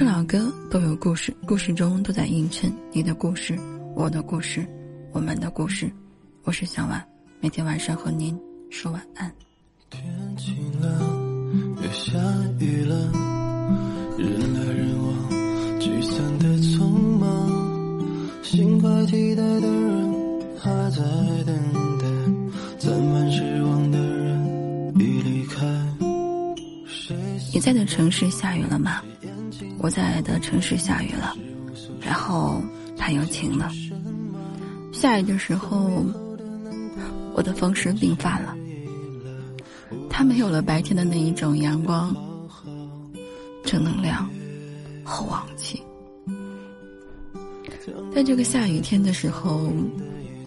首老歌都有故事，故事中都在映衬你的故事、我的故事、我们的故事。我是小婉，每天晚上和您说晚安。天晴了，又下雨了，人来人往，聚散的匆忙，心怀期待的人还在等待，攒满失望的人已离开。你在的城市下雨了吗？我在的城市下雨了，然后它又晴了。下雨的时候，我的风湿病犯了。它没有了白天的那一种阳光、正能量、和旺气。在这个下雨天的时候，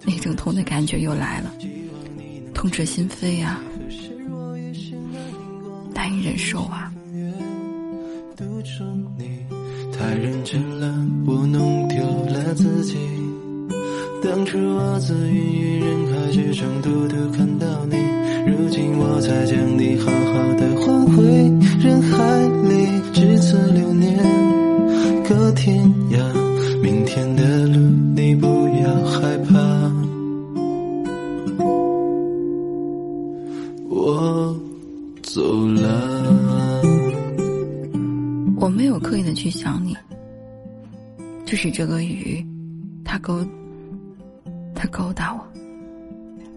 那种痛的感觉又来了，痛彻心扉呀，难以忍受啊。太认真了，我弄丢了自己。当初我自芸芸人海之中，独独看到你，如今我才将你好好的还回人海里。只此流年，隔天涯，明天的路你不要害怕。我走了。我没有刻意的去想你，就是这个雨，它勾，它勾搭我。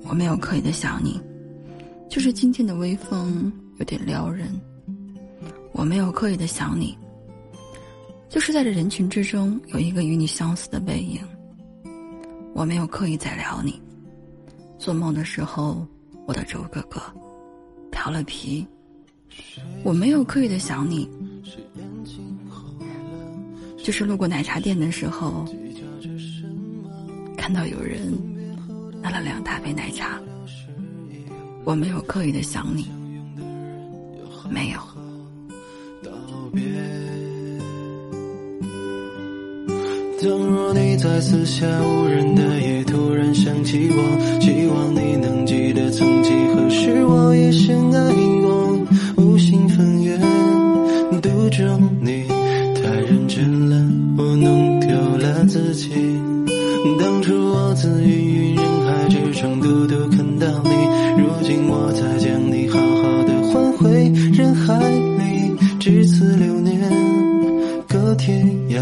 我没有刻意的想你，就是今天的微风有点撩人。我没有刻意的想你，就是在这人群之中有一个与你相似的背影。我没有刻意在撩你，做梦的时候，我的周哥哥调了皮。我没有刻意的想你。就是路过奶茶店的时候，看到有人拿了两大杯奶茶，我没有刻意的想你，没有。当若你在四下无人的夜突然想起我，自芸芸人海之中，独独看到你，如今我才将你好好的还回人海里。只此流年，隔天涯，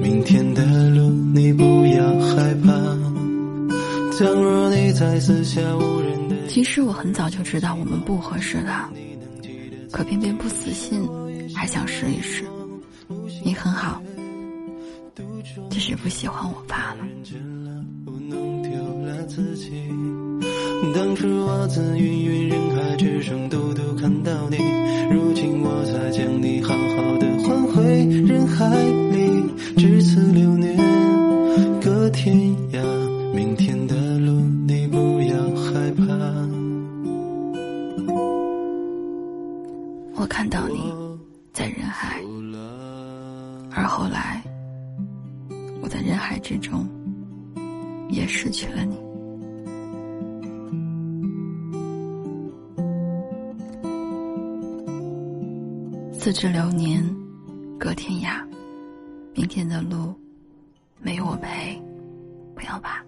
明天的路你不要害怕。倘若你在四下无人的，其实我很早就知道我们不合适的，可偏偏不死心，还想试一试。你很好，只是不喜欢我罢了。自己当初我自芸芸人海之中，独独看到你，如今我才将你好好的还回人海里。至此流年，隔天涯，明天的路你不要害怕。我看到你在人海。而后来，我在人海之中，也失去了你。自知流年隔天涯。明天的路没有我陪不要怕